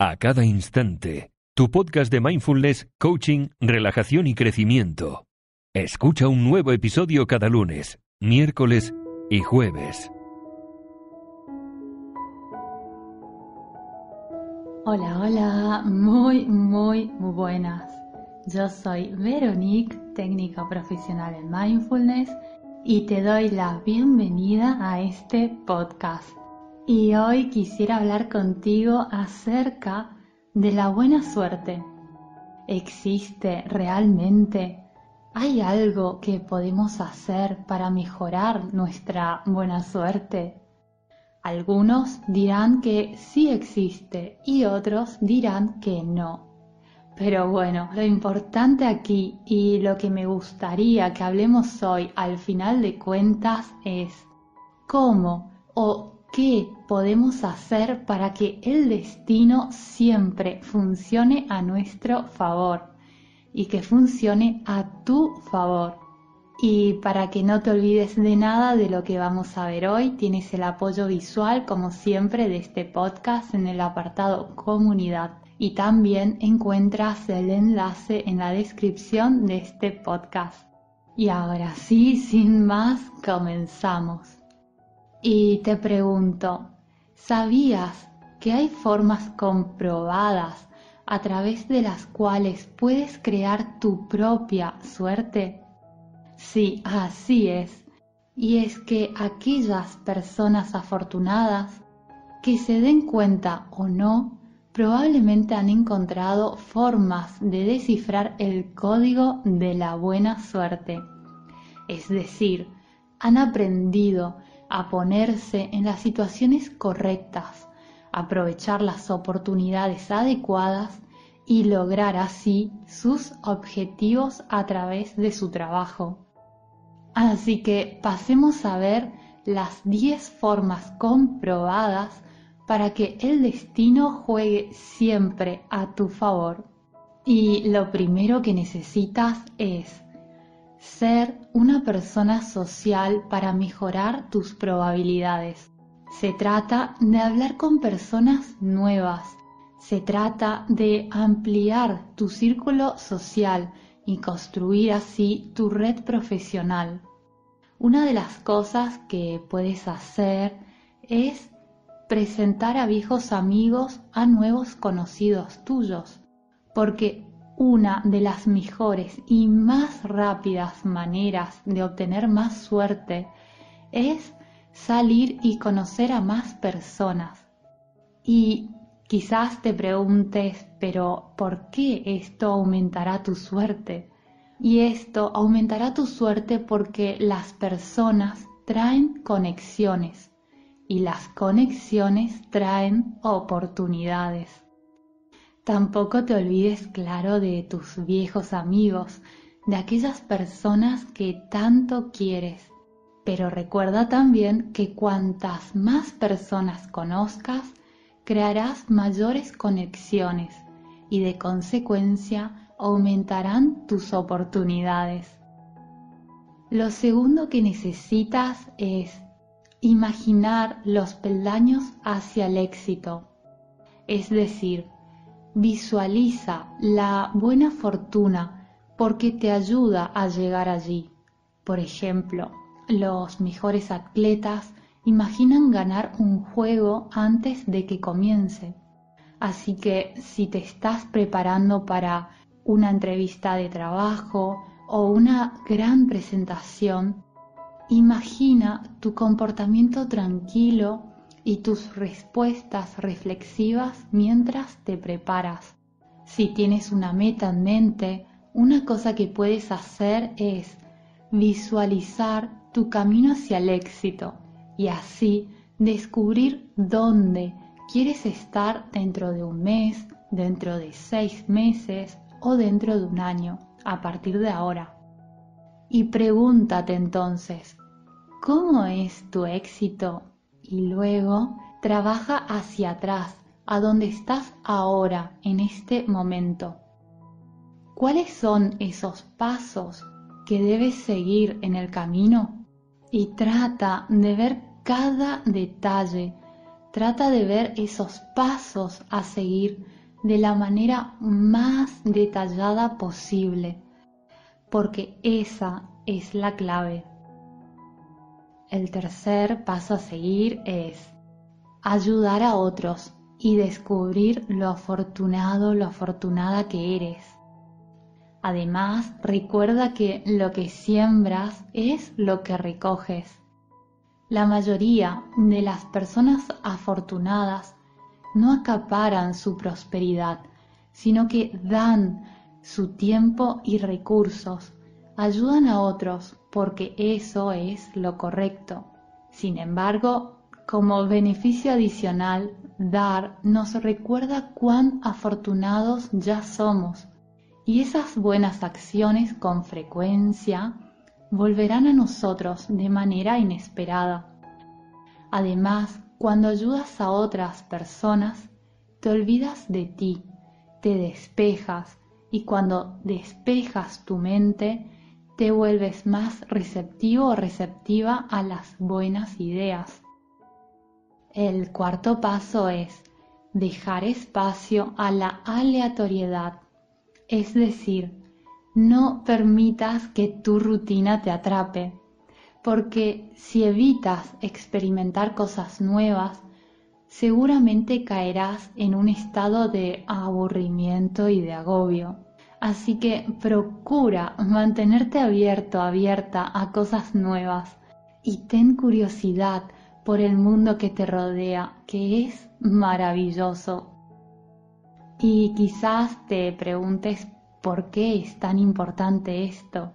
a cada instante. Tu podcast de mindfulness, coaching, relajación y crecimiento. Escucha un nuevo episodio cada lunes, miércoles y jueves. Hola, hola, muy, muy buenas. Yo soy Veronique, técnica profesional en mindfulness, y te doy la bienvenida a este podcast. Y hoy quisiera hablar contigo acerca de la buena suerte. ¿Existe realmente? ¿Hay algo que podemos hacer para mejorar nuestra buena suerte? Algunos dirán que sí existe y otros dirán que no. Pero bueno, lo importante aquí y lo que me gustaría que hablemos hoy al final de cuentas es cómo o ¿Qué podemos hacer para que el destino siempre funcione a nuestro favor y que funcione a tu favor? Y para que no te olvides de nada de lo que vamos a ver hoy, tienes el apoyo visual, como siempre, de este podcast en el apartado comunidad. Y también encuentras el enlace en la descripción de este podcast. Y ahora sí, sin más, comenzamos. Y te pregunto, ¿sabías que hay formas comprobadas a través de las cuales puedes crear tu propia suerte? Sí, así es. Y es que aquellas personas afortunadas que se den cuenta o no, probablemente han encontrado formas de descifrar el código de la buena suerte. Es decir, han aprendido a ponerse en las situaciones correctas, aprovechar las oportunidades adecuadas y lograr así sus objetivos a través de su trabajo. Así que pasemos a ver las 10 formas comprobadas para que el destino juegue siempre a tu favor. Y lo primero que necesitas es ser una persona social para mejorar tus probabilidades. Se trata de hablar con personas nuevas. Se trata de ampliar tu círculo social y construir así tu red profesional. Una de las cosas que puedes hacer es presentar a viejos amigos a nuevos conocidos tuyos, porque una de las mejores y más rápidas maneras de obtener más suerte es salir y conocer a más personas. Y quizás te preguntes, pero ¿por qué esto aumentará tu suerte? Y esto aumentará tu suerte porque las personas traen conexiones y las conexiones traen oportunidades. Tampoco te olvides, claro, de tus viejos amigos, de aquellas personas que tanto quieres. Pero recuerda también que cuantas más personas conozcas, crearás mayores conexiones y de consecuencia aumentarán tus oportunidades. Lo segundo que necesitas es imaginar los peldaños hacia el éxito, es decir, Visualiza la buena fortuna porque te ayuda a llegar allí. Por ejemplo, los mejores atletas imaginan ganar un juego antes de que comience. Así que si te estás preparando para una entrevista de trabajo o una gran presentación, imagina tu comportamiento tranquilo y tus respuestas reflexivas mientras te preparas. Si tienes una meta en mente, una cosa que puedes hacer es visualizar tu camino hacia el éxito y así descubrir dónde quieres estar dentro de un mes, dentro de seis meses o dentro de un año, a partir de ahora. Y pregúntate entonces, ¿cómo es tu éxito y luego trabaja hacia atrás, a donde estás ahora, en este momento. ¿Cuáles son esos pasos que debes seguir en el camino? Y trata de ver cada detalle trata de ver esos pasos a seguir de la manera más detallada posible, porque esa es la clave. El tercer paso a seguir es ayudar a otros y descubrir lo afortunado, lo afortunada que eres. Además, recuerda que lo que siembras es lo que recoges. La mayoría de las personas afortunadas no acaparan su prosperidad, sino que dan su tiempo y recursos, ayudan a otros porque eso es lo correcto. Sin embargo, como beneficio adicional, dar nos recuerda cuán afortunados ya somos y esas buenas acciones con frecuencia volverán a nosotros de manera inesperada. Además, cuando ayudas a otras personas, te olvidas de ti, te despejas y cuando despejas tu mente, te vuelves más receptivo o receptiva a las buenas ideas. El cuarto paso es dejar espacio a la aleatoriedad es decir, no permitas que tu rutina te atrape, porque si evitas experimentar cosas nuevas, seguramente caerás en un estado de aburrimiento y de agobio. Así que procura mantenerte abierto, abierta a cosas nuevas y ten curiosidad por el mundo que te rodea, que es maravilloso. Y quizás te preguntes por qué es tan importante esto.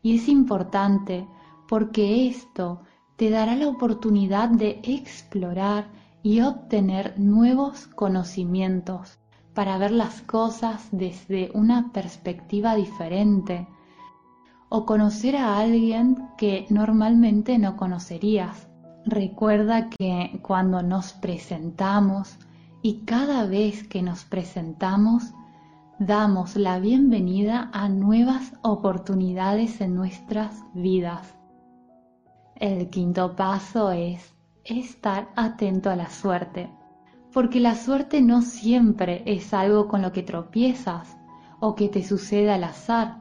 Y es importante porque esto te dará la oportunidad de explorar y obtener nuevos conocimientos para ver las cosas desde una perspectiva diferente o conocer a alguien que normalmente no conocerías. Recuerda que cuando nos presentamos y cada vez que nos presentamos damos la bienvenida a nuevas oportunidades en nuestras vidas. El quinto paso es estar atento a la suerte, porque la suerte no siempre es algo con lo que tropiezas o que te sucede al azar.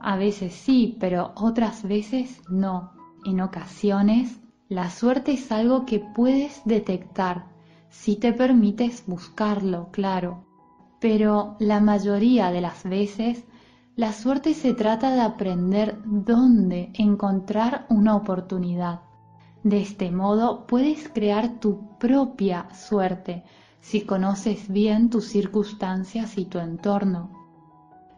A veces sí, pero otras veces no. En ocasiones, la suerte es algo que puedes detectar si te permites buscarlo, claro. Pero la mayoría de las veces la suerte se trata de aprender dónde encontrar una oportunidad. De este modo puedes crear tu propia suerte si conoces bien tus circunstancias y tu entorno.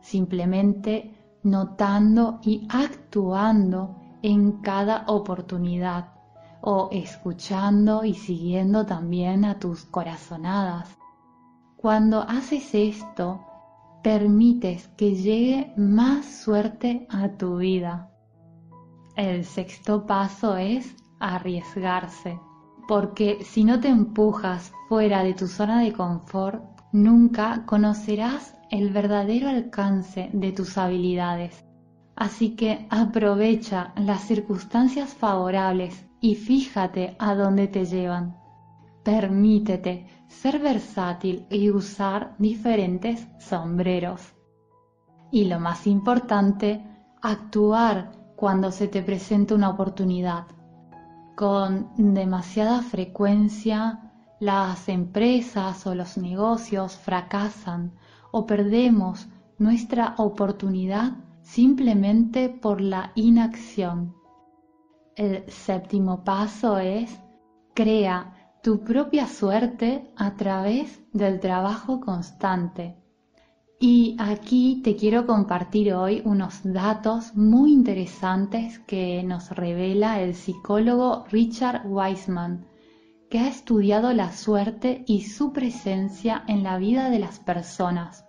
Simplemente notando y actuando en cada oportunidad o escuchando y siguiendo también a tus corazonadas. Cuando haces esto, permites que llegue más suerte a tu vida. El sexto paso es arriesgarse, porque si no te empujas fuera de tu zona de confort, nunca conocerás el verdadero alcance de tus habilidades. Así que aprovecha las circunstancias favorables y fíjate a dónde te llevan. Permítete ser versátil y usar diferentes sombreros. Y lo más importante, actuar cuando se te presenta una oportunidad. Con demasiada frecuencia, las empresas o los negocios fracasan o perdemos nuestra oportunidad simplemente por la inacción. El séptimo paso es crea tu propia suerte a través del trabajo constante. Y aquí te quiero compartir hoy unos datos muy interesantes que nos revela el psicólogo Richard Wiseman, que ha estudiado la suerte y su presencia en la vida de las personas.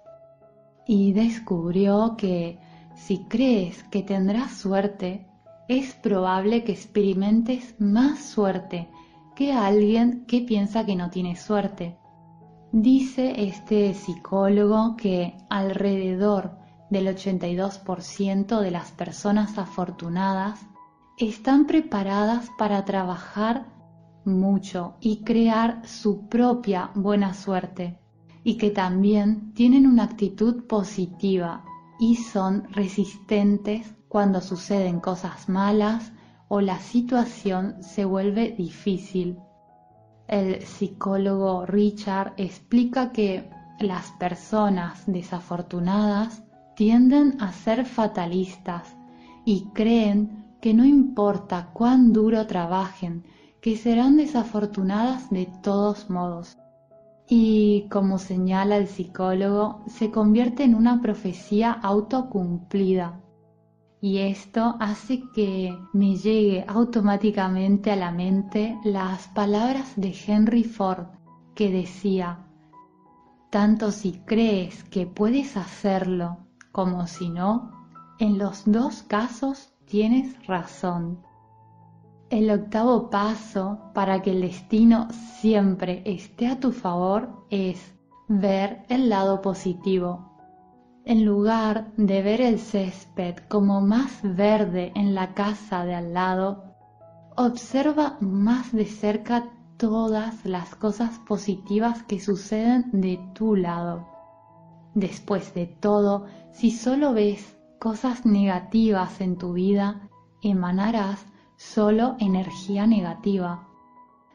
Y descubrió que si crees que tendrás suerte, es probable que experimentes más suerte que alguien que piensa que no tiene suerte. Dice este psicólogo que alrededor del 82% de las personas afortunadas están preparadas para trabajar mucho y crear su propia buena suerte y que también tienen una actitud positiva y son resistentes cuando suceden cosas malas o la situación se vuelve difícil. El psicólogo Richard explica que las personas desafortunadas tienden a ser fatalistas y creen que no importa cuán duro trabajen, que serán desafortunadas de todos modos. Y como señala el psicólogo, se convierte en una profecía autocumplida. Y esto hace que me llegue automáticamente a la mente las palabras de Henry Ford que decía, tanto si crees que puedes hacerlo como si no, en los dos casos tienes razón. El octavo paso para que el destino siempre esté a tu favor es ver el lado positivo. En lugar de ver el césped como más verde en la casa de al lado, observa más de cerca todas las cosas positivas que suceden de tu lado. Después de todo, si solo ves cosas negativas en tu vida, emanarás solo energía negativa.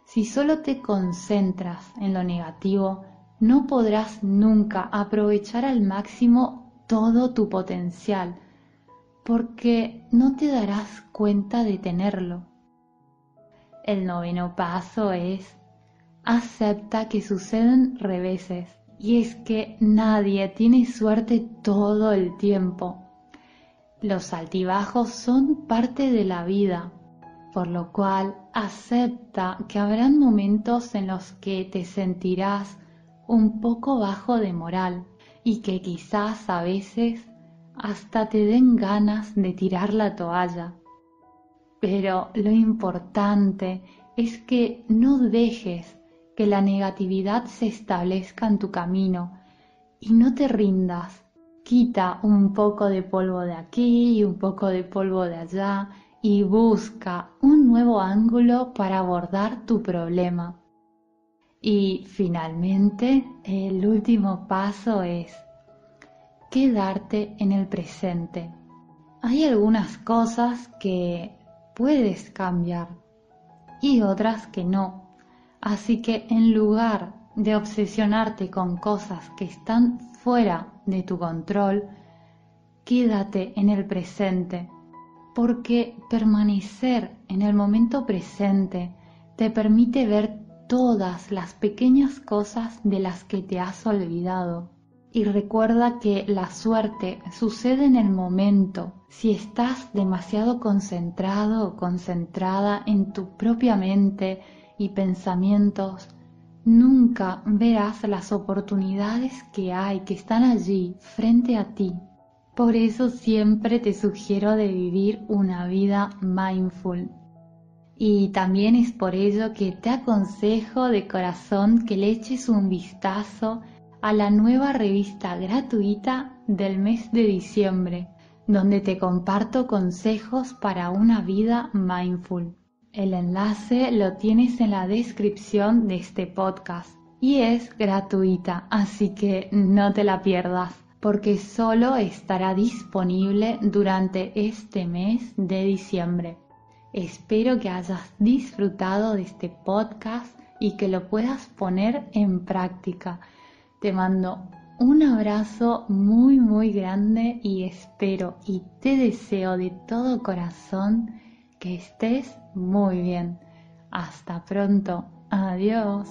Si solo te concentras en lo negativo, no podrás nunca aprovechar al máximo todo tu potencial, porque no te darás cuenta de tenerlo. El noveno paso es acepta que suceden reveses, y es que nadie tiene suerte todo el tiempo. Los altibajos son parte de la vida por lo cual acepta que habrán momentos en los que te sentirás un poco bajo de moral y que quizás a veces hasta te den ganas de tirar la toalla. Pero lo importante es que no dejes que la negatividad se establezca en tu camino y no te rindas. Quita un poco de polvo de aquí y un poco de polvo de allá y busca un nuevo ángulo para abordar tu problema. Y finalmente, el último paso es quedarte en el presente. Hay algunas cosas que puedes cambiar y otras que no. Así que en lugar de obsesionarte con cosas que están fuera de tu control, quédate en el presente porque permanecer en el momento presente te permite ver todas las pequeñas cosas de las que te has olvidado. Y recuerda que la suerte sucede en el momento. Si estás demasiado concentrado o concentrada en tu propia mente y pensamientos, nunca verás las oportunidades que hay, que están allí frente a ti por eso siempre te sugiero de vivir una vida mindful. Y también es por ello que te aconsejo de corazón que le eches un vistazo a la nueva revista gratuita del mes de diciembre, donde te comparto consejos para una vida mindful. El enlace lo tienes en la descripción de este podcast y es gratuita, así que no te la pierdas porque solo estará disponible durante este mes de diciembre. Espero que hayas disfrutado de este podcast y que lo puedas poner en práctica. Te mando un abrazo muy muy grande y espero y te deseo de todo corazón que estés muy bien. Hasta pronto. Adiós.